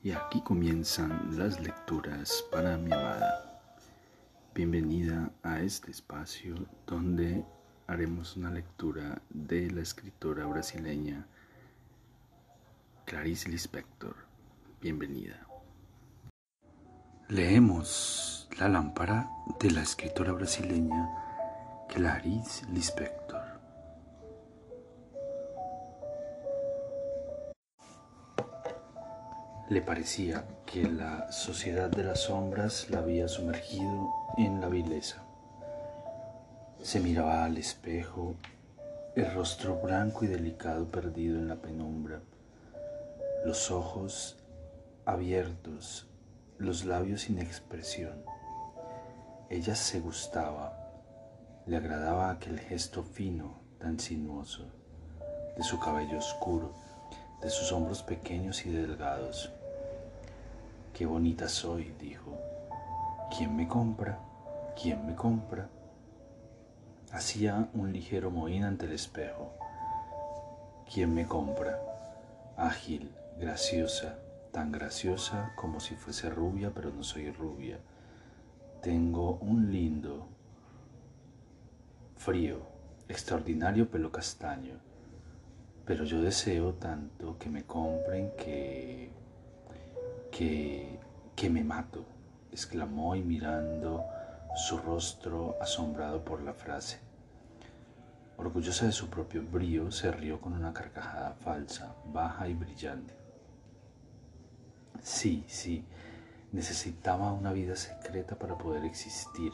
Y aquí comienzan las lecturas para mi amada. Bienvenida a este espacio donde haremos una lectura de la escritora brasileña Clarice Lispector. Bienvenida. Leemos La lámpara de la escritora brasileña Clarice Lispector. Le parecía que la sociedad de las sombras la había sumergido en la vileza. Se miraba al espejo, el rostro blanco y delicado perdido en la penumbra, los ojos abiertos, los labios sin expresión. Ella se gustaba, le agradaba aquel gesto fino, tan sinuoso, de su cabello oscuro, de sus hombros pequeños y delgados Qué bonita soy, dijo. ¿Quién me compra? ¿Quién me compra? Hacía un ligero mohín ante el espejo. ¿Quién me compra? Ágil, graciosa, tan graciosa como si fuese rubia, pero no soy rubia. Tengo un lindo, frío, extraordinario pelo castaño, pero yo deseo tanto que me compren que que, que me mato, exclamó y mirando su rostro asombrado por la frase. Orgullosa de su propio brío, se rió con una carcajada falsa, baja y brillante. Sí, sí, necesitaba una vida secreta para poder existir.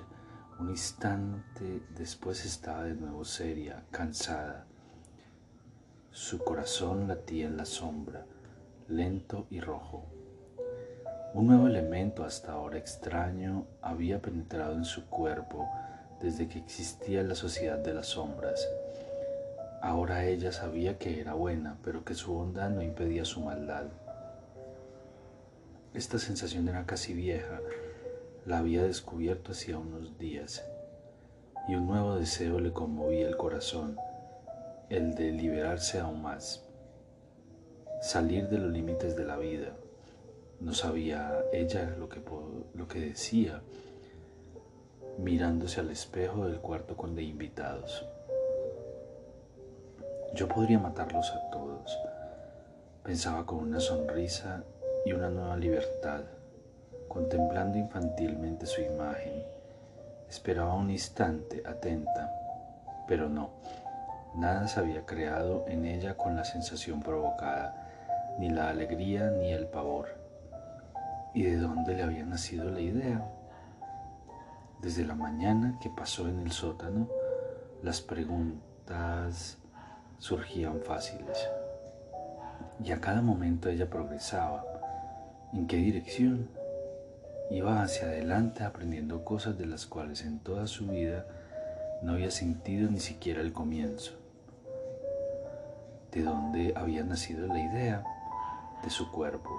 Un instante después estaba de nuevo seria, cansada. Su corazón latía en la sombra, lento y rojo. Un nuevo elemento hasta ahora extraño había penetrado en su cuerpo desde que existía la sociedad de las sombras. Ahora ella sabía que era buena, pero que su bondad no impedía su maldad. Esta sensación era casi vieja, la había descubierto hacía unos días, y un nuevo deseo le conmovía el corazón, el de liberarse aún más, salir de los límites de la vida no sabía ella lo que, lo que decía mirándose al espejo del cuarto con de invitados. Yo podría matarlos a todos, pensaba con una sonrisa y una nueva libertad, contemplando infantilmente su imagen. Esperaba un instante atenta, pero no, nada se había creado en ella con la sensación provocada, ni la alegría ni el pavor y de dónde le había nacido la idea. Desde la mañana que pasó en el sótano, las preguntas surgían fáciles. Y a cada momento ella progresaba. ¿En qué dirección? Iba hacia adelante aprendiendo cosas de las cuales en toda su vida no había sentido ni siquiera el comienzo. ¿De dónde había nacido la idea? De su cuerpo,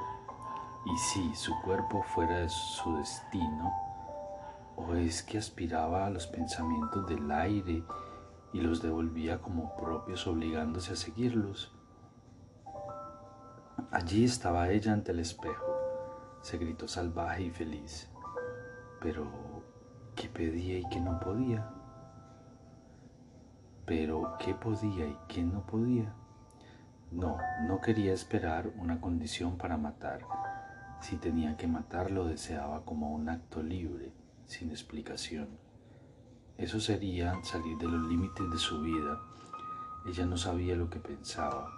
y si su cuerpo fuera su destino, o es que aspiraba a los pensamientos del aire y los devolvía como propios obligándose a seguirlos. Allí estaba ella ante el espejo, se gritó salvaje y feliz. Pero, ¿qué pedía y qué no podía? Pero, ¿qué podía y qué no podía? No, no quería esperar una condición para matar si tenía que matar lo deseaba como un acto libre, sin explicación. Eso sería salir de los límites de su vida. Ella no sabía lo que pensaba.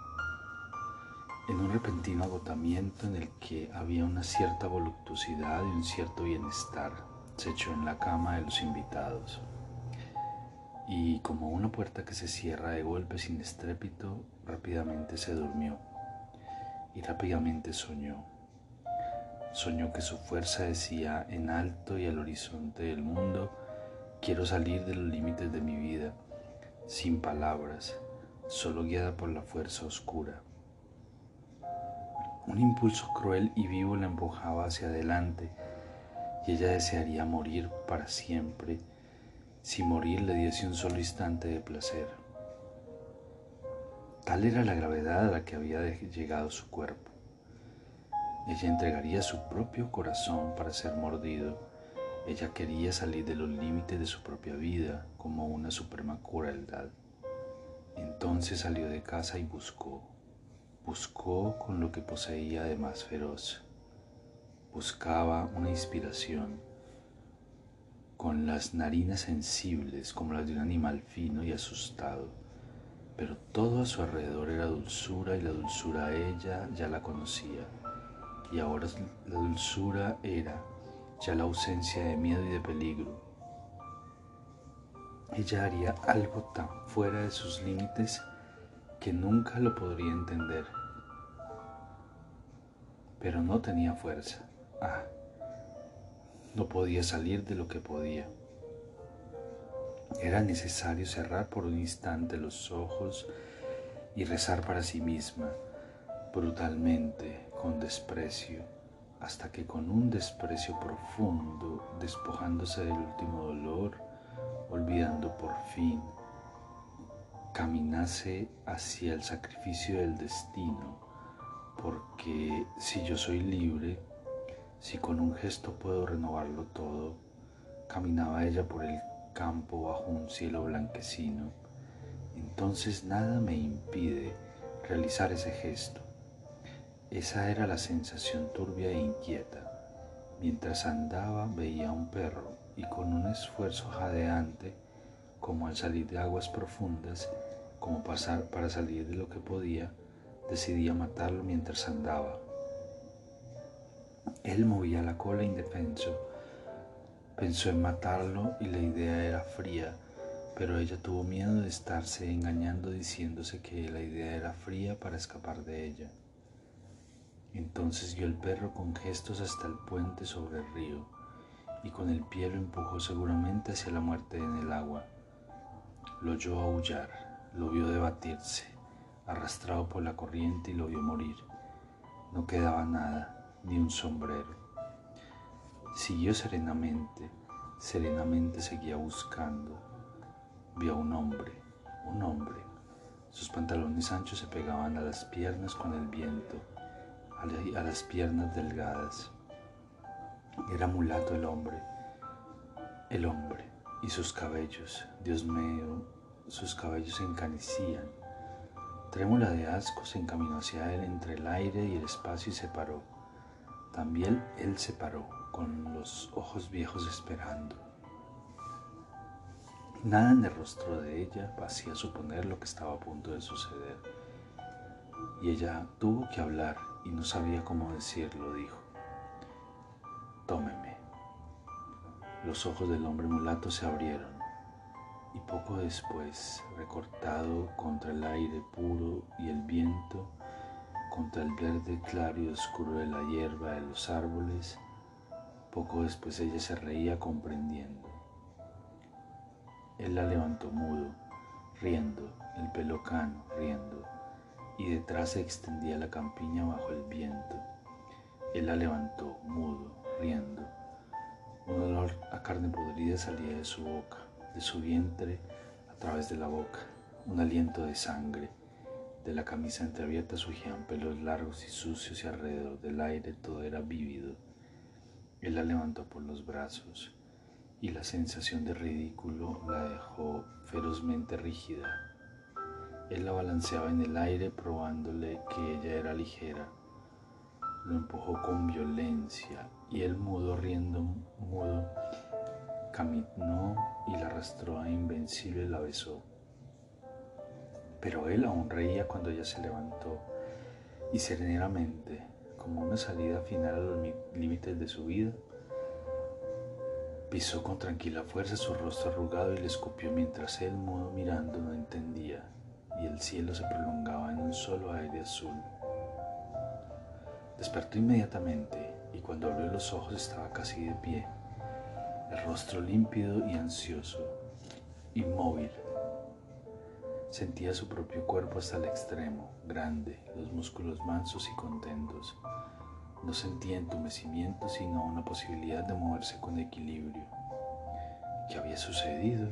En un repentino agotamiento en el que había una cierta voluptuosidad y un cierto bienestar, se echó en la cama de los invitados. Y como una puerta que se cierra de golpe sin estrépito, rápidamente se durmió y rápidamente soñó. Soñó que su fuerza decía en alto y al horizonte del mundo, quiero salir de los límites de mi vida, sin palabras, solo guiada por la fuerza oscura. Un impulso cruel y vivo la empujaba hacia adelante y ella desearía morir para siempre si morir le diese un solo instante de placer. Tal era la gravedad a la que había llegado su cuerpo. Ella entregaría su propio corazón para ser mordido. Ella quería salir de los límites de su propia vida como una suprema crueldad. Entonces salió de casa y buscó, buscó con lo que poseía de más feroz. Buscaba una inspiración, con las narinas sensibles como las de un animal fino y asustado, pero todo a su alrededor era dulzura y la dulzura ella ya la conocía, y ahora la dulzura era ya la ausencia de miedo y de peligro. Ella haría algo tan fuera de sus límites que nunca lo podría entender, pero no tenía fuerza. Ah, no podía salir de lo que podía. Era necesario cerrar por un instante los ojos y rezar para sí misma, brutalmente, con desprecio, hasta que con un desprecio profundo, despojándose del último dolor, olvidando por fin, caminase hacia el sacrificio del destino, porque si yo soy libre, si con un gesto puedo renovarlo todo, caminaba ella por el campo bajo un cielo blanquecino, entonces nada me impide realizar ese gesto. Esa era la sensación turbia e inquieta. Mientras andaba veía a un perro y con un esfuerzo jadeante, como al salir de aguas profundas, como pasar para salir de lo que podía, decidía matarlo mientras andaba. Él movía la cola indefenso. Pensó en matarlo y la idea era fría, pero ella tuvo miedo de estarse engañando diciéndose que la idea era fría para escapar de ella. Entonces vio el perro con gestos hasta el puente sobre el río y con el pie lo empujó seguramente hacia la muerte en el agua. Lo oyó aullar, lo vio debatirse, arrastrado por la corriente y lo vio morir. No quedaba nada ni un sombrero. Siguió serenamente, serenamente seguía buscando. Vio a un hombre, un hombre. Sus pantalones anchos se pegaban a las piernas con el viento, a las piernas delgadas. Era mulato el hombre, el hombre, y sus cabellos, Dios mío, sus cabellos se encanecían. Trémula de asco se encaminó hacia él entre el aire y el espacio y se paró. También él se paró, con los ojos viejos esperando. Nada en el rostro de ella hacía suponer lo que estaba a punto de suceder. Y ella tuvo que hablar y no sabía cómo decirlo, dijo. Tómeme. Los ojos del hombre mulato se abrieron y poco después, recortado contra el aire puro y el viento, contra el verde claro y oscuro de la hierba de los árboles, poco después ella se reía comprendiendo. Él la levantó mudo, riendo, el pelo cano, riendo, y detrás se extendía la campiña bajo el viento. Él la levantó mudo, riendo. Un olor a carne podrida salía de su boca, de su vientre, a través de la boca, un aliento de sangre de la camisa entreabierta surgían pelos largos y sucios y alrededor del aire todo era vívido. Él la levantó por los brazos y la sensación de ridículo la dejó ferozmente rígida. Él la balanceaba en el aire probándole que ella era ligera. Lo empujó con violencia y él mudo riendo mudo caminó y la arrastró a invencible y la besó pero él aún reía cuando ella se levantó y serenamente, como una salida final a los límites de su vida, pisó con tranquila fuerza su rostro arrugado y le escupió mientras él, mudo mirando, no entendía y el cielo se prolongaba en un solo aire azul. Despertó inmediatamente y cuando abrió los ojos estaba casi de pie, el rostro límpido y ansioso, inmóvil, Sentía su propio cuerpo hasta el extremo, grande, los músculos mansos y contentos. No sentía entumecimiento, sino una posibilidad de moverse con equilibrio. ¿Qué había sucedido?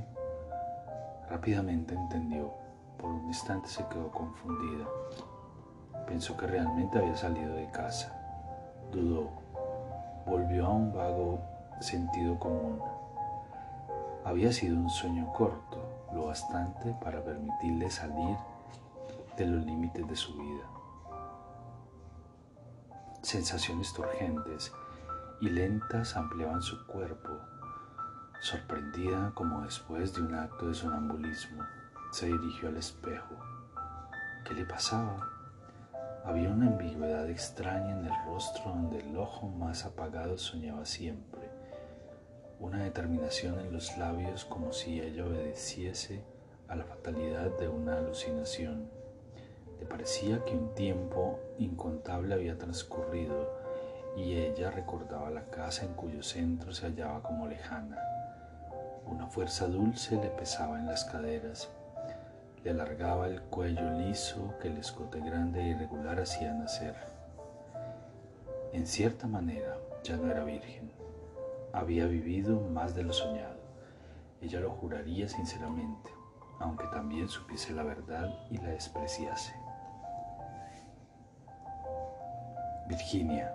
Rápidamente entendió. Por un instante se quedó confundida. Pensó que realmente había salido de casa. dudó, volvió a un vago sentido común. Había sido un sueño corto, lo bastante para permitirle salir de los límites de su vida. Sensaciones turgentes y lentas ampliaban su cuerpo. Sorprendida como después de un acto de sonambulismo, se dirigió al espejo. ¿Qué le pasaba? Había una ambigüedad extraña en el rostro donde el ojo más apagado soñaba siempre, una determinación en los labios como si ella obedeciese a la fatalidad de una alucinación. Le parecía que un tiempo incontable había transcurrido y ella recordaba la casa en cuyo centro se hallaba como lejana. Una fuerza dulce le pesaba en las caderas, alargaba el cuello liso que el escote grande e irregular hacía nacer. En cierta manera ya no era virgen, había vivido más de lo soñado. Ella lo juraría sinceramente, aunque también supiese la verdad y la despreciase. Virginia.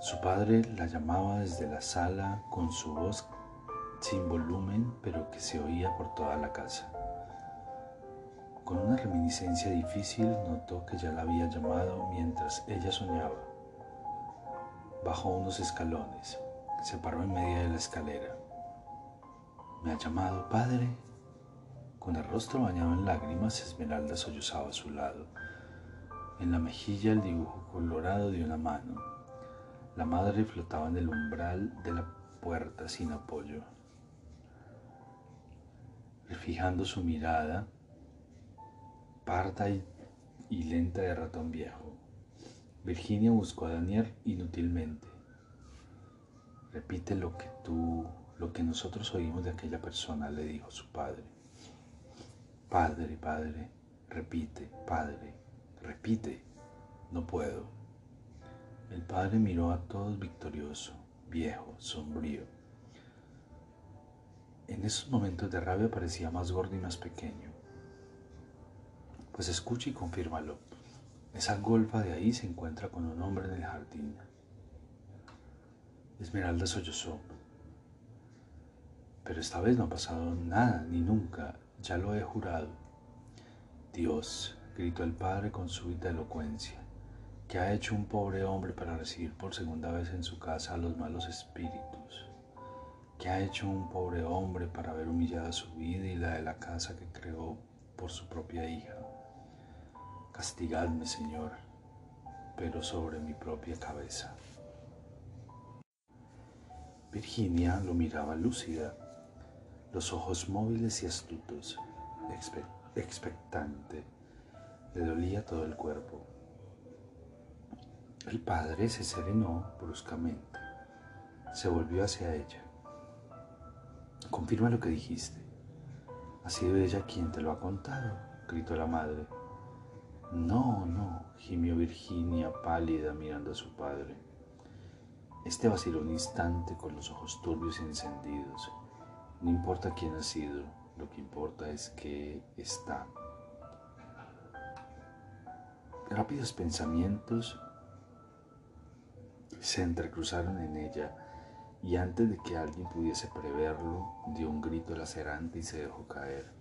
Su padre la llamaba desde la sala con su voz sin volumen, pero que se oía por toda la casa. Con una reminiscencia difícil notó que ya la había llamado mientras ella soñaba. Bajó unos escalones, se paró en medio de la escalera. ¿Me ha llamado padre? Con el rostro bañado en lágrimas, Esmeralda sollozaba a su lado. En la mejilla el dibujo colorado de una mano. La madre flotaba en el umbral de la puerta sin apoyo. Refijando su mirada, parda y, y lenta de ratón viejo, Virginia buscó a Daniel inútilmente. Repite lo que tú, lo que nosotros oímos de aquella persona, le dijo su padre. Padre, padre, repite, padre. Repite, no puedo. El padre miró a todos victorioso, viejo, sombrío. En esos momentos de rabia parecía más gordo y más pequeño. Pues escucha y confírmalo. Esa golfa de ahí se encuentra con un hombre en el jardín. Esmeralda sollozó. Pero esta vez no ha pasado nada, ni nunca, ya lo he jurado. Dios, gritó el padre con súbita elocuencia. ¿Qué ha hecho un pobre hombre para recibir por segunda vez en su casa a los malos espíritus? ¿Qué ha hecho un pobre hombre para haber humillado su vida y la de la casa que creó por su propia hija? Castigadme, Señor, pero sobre mi propia cabeza. Virginia lo miraba lúcida, los ojos móviles y astutos, expectante le dolía todo el cuerpo. El padre se serenó bruscamente. Se volvió hacia ella. Confirma lo que dijiste. ¿Ha sido ella quien te lo ha contado? gritó la madre. No, no, gimió Virginia pálida mirando a su padre. Este vaciló un instante con los ojos turbios y encendidos. No importa quién ha sido, lo que importa es que está Rápidos pensamientos se entrecruzaron en ella y antes de que alguien pudiese preverlo, dio un grito lacerante y se dejó caer.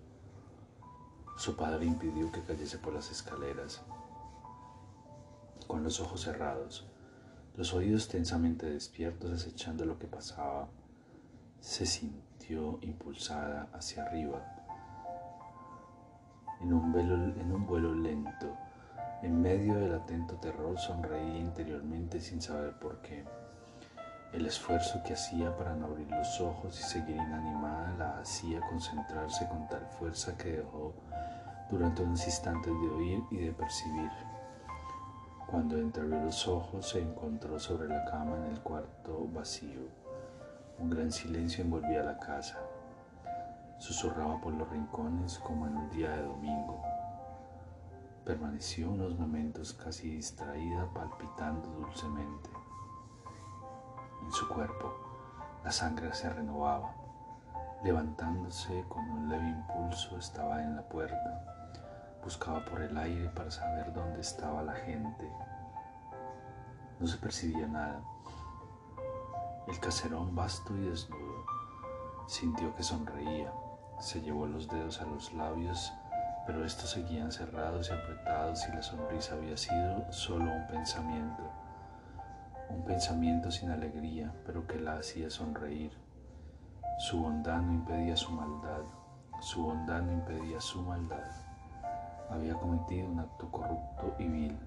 Su padre impidió que cayese por las escaleras. Con los ojos cerrados, los oídos tensamente despiertos acechando lo que pasaba, se sintió impulsada hacia arriba en un, en un vuelo lento en medio del atento terror sonreía interiormente sin saber por qué. El esfuerzo que hacía para no abrir los ojos y seguir inanimada la hacía concentrarse con tal fuerza que dejó durante unos instantes de oír y de percibir. Cuando entreabrió los ojos se encontró sobre la cama en el cuarto vacío. Un gran silencio envolvía la casa. Susurraba por los rincones como en un día de domingo. Permaneció unos momentos casi distraída, palpitando dulcemente. Su cuerpo la sangre se renovaba. Levantándose con un leve impulso estaba en la puerta. Buscaba por el aire para saber dónde estaba la gente. No se percibía nada. El caserón vasto y desnudo sintió que sonreía. Se llevó los dedos a los labios, pero estos seguían cerrados y apretados y la sonrisa había sido solo un pensamiento. Un pensamiento sin alegría, pero que la hacía sonreír. Su bondad no impedía su maldad. Su bondad no impedía su maldad. Había cometido un acto corrupto y vil.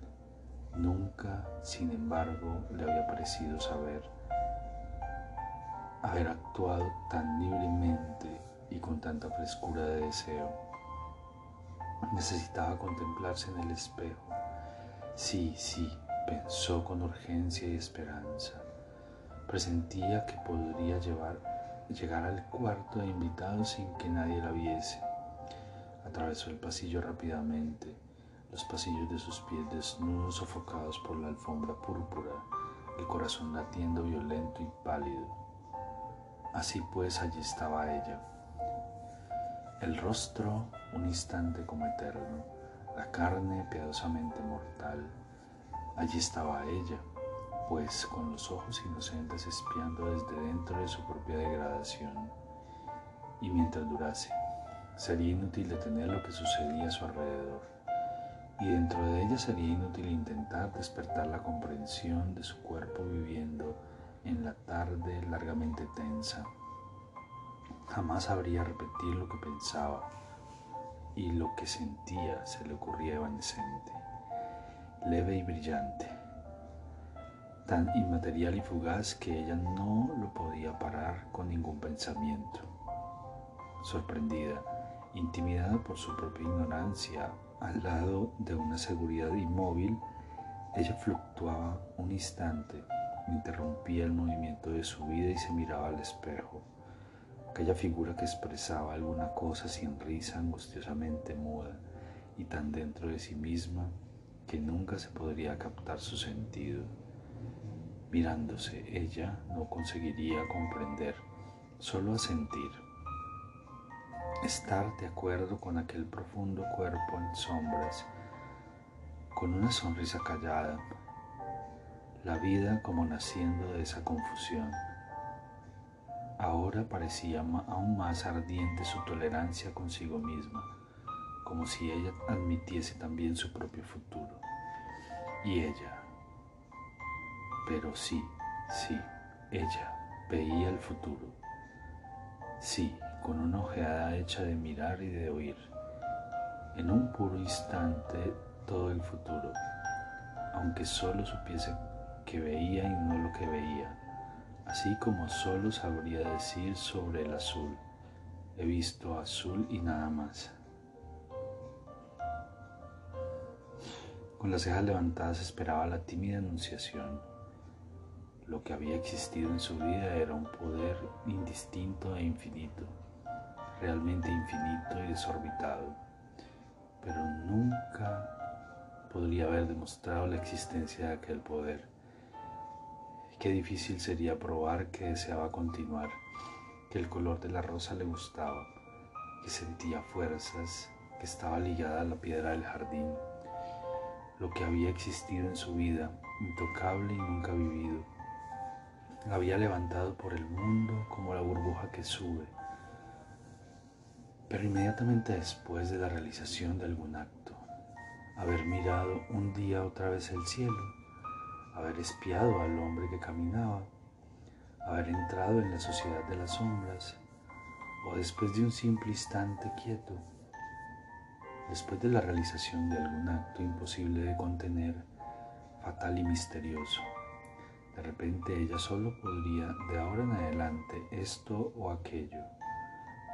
Nunca, sin embargo, le había parecido saber haber actuado tan libremente y con tanta frescura de deseo. Necesitaba contemplarse en el espejo. Sí, sí, pensó con urgencia y esperanza. Presentía que podría llevar, llegar al cuarto de invitados sin que nadie la viese. Atravesó el pasillo rápidamente, los pasillos de sus pies desnudos sofocados por la alfombra púrpura, el corazón latiendo violento y pálido. Así pues allí estaba ella, el rostro un instante como eterno, la carne piadosamente mortal. Allí estaba ella, pues con los ojos inocentes espiando desde dentro de su propia degradación. Y mientras durase, sería inútil detener lo que sucedía a su alrededor. Y dentro de ella sería inútil intentar despertar la comprensión de su cuerpo viviendo en la tarde largamente tensa. Jamás sabría repetir lo que pensaba y lo que sentía se le ocurría evanescente, leve y brillante, tan inmaterial y fugaz que ella no lo podía parar con ningún pensamiento. Sorprendida, intimidada por su propia ignorancia, al lado de una seguridad inmóvil, ella fluctuaba un instante interrumpía el movimiento de su vida y se miraba al espejo. Aquella figura que expresaba alguna cosa sin risa, angustiosamente muda y tan dentro de sí misma que nunca se podría captar su sentido. Mirándose, ella no conseguiría comprender, solo a sentir. Estar de acuerdo con aquel profundo cuerpo en sombras, con una sonrisa callada, la vida como naciendo de esa confusión. Ahora parecía aún más ardiente su tolerancia consigo misma, como si ella admitiese también su propio futuro. Y ella, pero sí, sí, ella veía el futuro. Sí, con una ojeada hecha de mirar y de oír. En un puro instante todo el futuro, aunque solo supiese que veía y no lo que veía, así como solo sabría decir sobre el azul. He visto azul y nada más. Con las cejas levantadas esperaba la tímida anunciación. Lo que había existido en su vida era un poder indistinto e infinito, realmente infinito y desorbitado, pero nunca podría haber demostrado la existencia de aquel poder. Qué difícil sería probar que deseaba continuar, que el color de la rosa le gustaba, que sentía fuerzas, que estaba ligada a la piedra del jardín, lo que había existido en su vida, intocable y nunca vivido. Había levantado por el mundo como la burbuja que sube. Pero inmediatamente después de la realización de algún acto, haber mirado un día otra vez el cielo, haber espiado al hombre que caminaba, haber entrado en la sociedad de las sombras, o después de un simple instante quieto, después de la realización de algún acto imposible de contener, fatal y misterioso. De repente ella solo podría de ahora en adelante esto o aquello,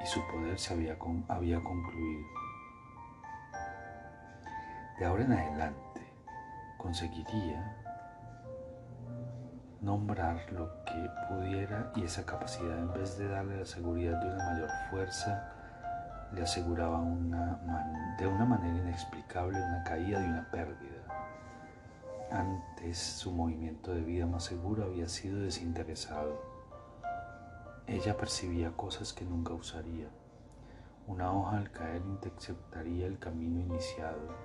y su poder se había, había concluido. De ahora en adelante conseguiría nombrar lo que pudiera y esa capacidad en vez de darle la seguridad de una mayor fuerza, le aseguraba una de una manera inexplicable una caída y una pérdida. Antes su movimiento de vida más seguro había sido desinteresado. Ella percibía cosas que nunca usaría. Una hoja al caer interceptaría el camino iniciado.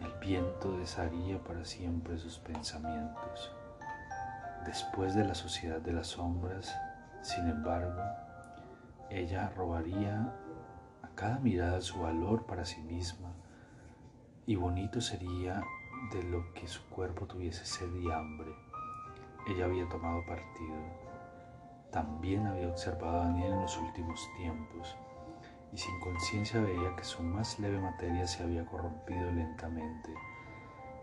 El viento desharía para siempre sus pensamientos Después de la sociedad de las sombras, sin embargo, ella robaría cada mirada su valor para sí misma y bonito sería de lo que su cuerpo tuviese sed y hambre. Ella había tomado partido. También había observado a Daniel en los últimos tiempos y sin conciencia veía que su más leve materia se había corrompido lentamente,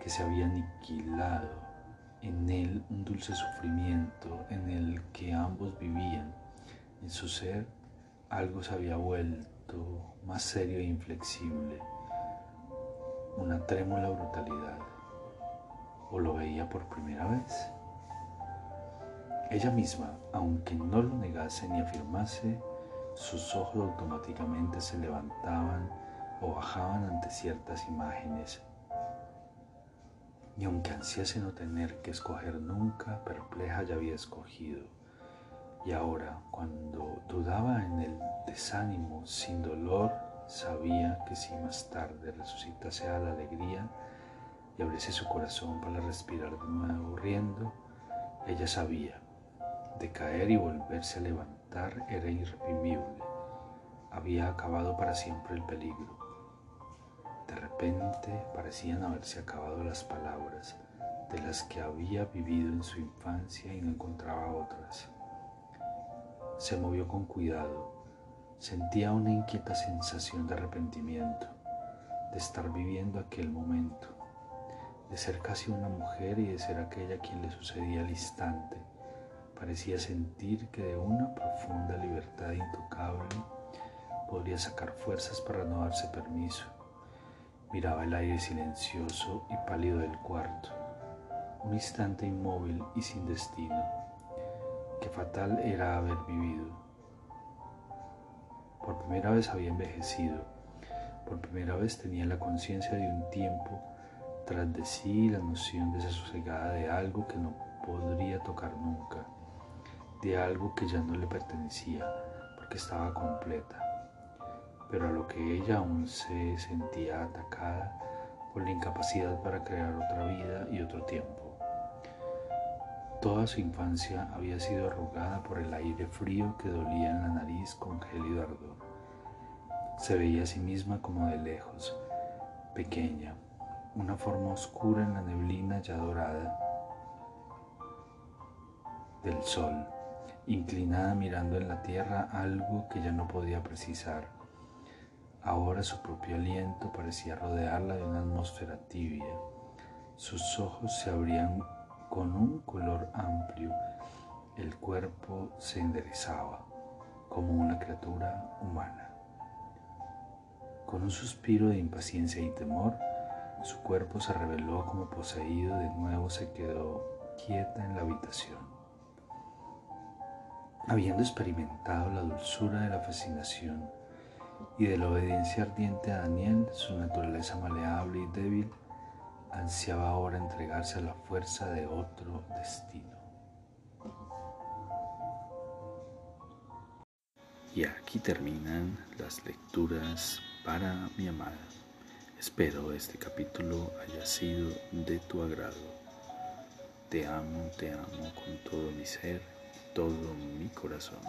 que se había aniquilado en él un dulce sufrimiento en el que ambos vivían. En su ser algo se había vuelto más serio e inflexible, una trémula brutalidad. ¿O lo veía por primera vez? Ella misma, aunque no lo negase ni afirmase, sus ojos automáticamente se levantaban o bajaban ante ciertas imágenes. Y aunque ansiase no tener que escoger nunca, perpleja ya había escogido. Y ahora, cuando dudaba en el desánimo, sin dolor, sabía que si más tarde resucitase a la alegría y abriese su corazón para respirar de nuevo riendo, ella sabía, de caer y volverse a levantar era irreprimible. Había acabado para siempre el peligro. De repente parecían haberse acabado las palabras de las que había vivido en su infancia y no encontraba otras. Se movió con cuidado. Sentía una inquieta sensación de arrepentimiento, de estar viviendo aquel momento, de ser casi una mujer y de ser aquella quien le sucedía al instante Parecía sentir que de una profunda libertad intocable podría sacar fuerzas para no darse permiso. Miraba el aire silencioso y pálido del cuarto, un instante inmóvil y sin destino. Qué fatal era haber vivido. Por primera vez había envejecido, por primera vez tenía la conciencia de un tiempo tras de sí la noción desasosegada de algo que no podría tocar nunca de algo que ya no le pertenecía porque estaba completa, pero a lo que ella aún se sentía atacada por la incapacidad para crear otra vida y otro tiempo. Toda su infancia había sido arrugada por el aire frío que dolía en la nariz con gélido ardor. Se veía a sí misma como de lejos, pequeña, una forma oscura en la neblina ya dorada del sol inclinada mirando en la tierra algo que ya no podía precisar. Ahora su propio aliento parecía rodearla de una atmósfera tibia. Sus ojos se abrían con un color amplio. El cuerpo se enderezaba como una criatura humana. Con un suspiro de impaciencia y temor, su cuerpo se reveló como poseído, de nuevo se quedó quieta en la habitación. Habiendo experimentado la dulzura de la fascinación y de la obediencia ardiente a Daniel, su naturaleza maleable y débil, ansiaba ahora entregarse a la fuerza de otro destino. Y aquí terminan las lecturas para mi amada. Espero este capítulo haya sido de tu agrado. Te amo, te amo con todo mi ser todo mi corazón.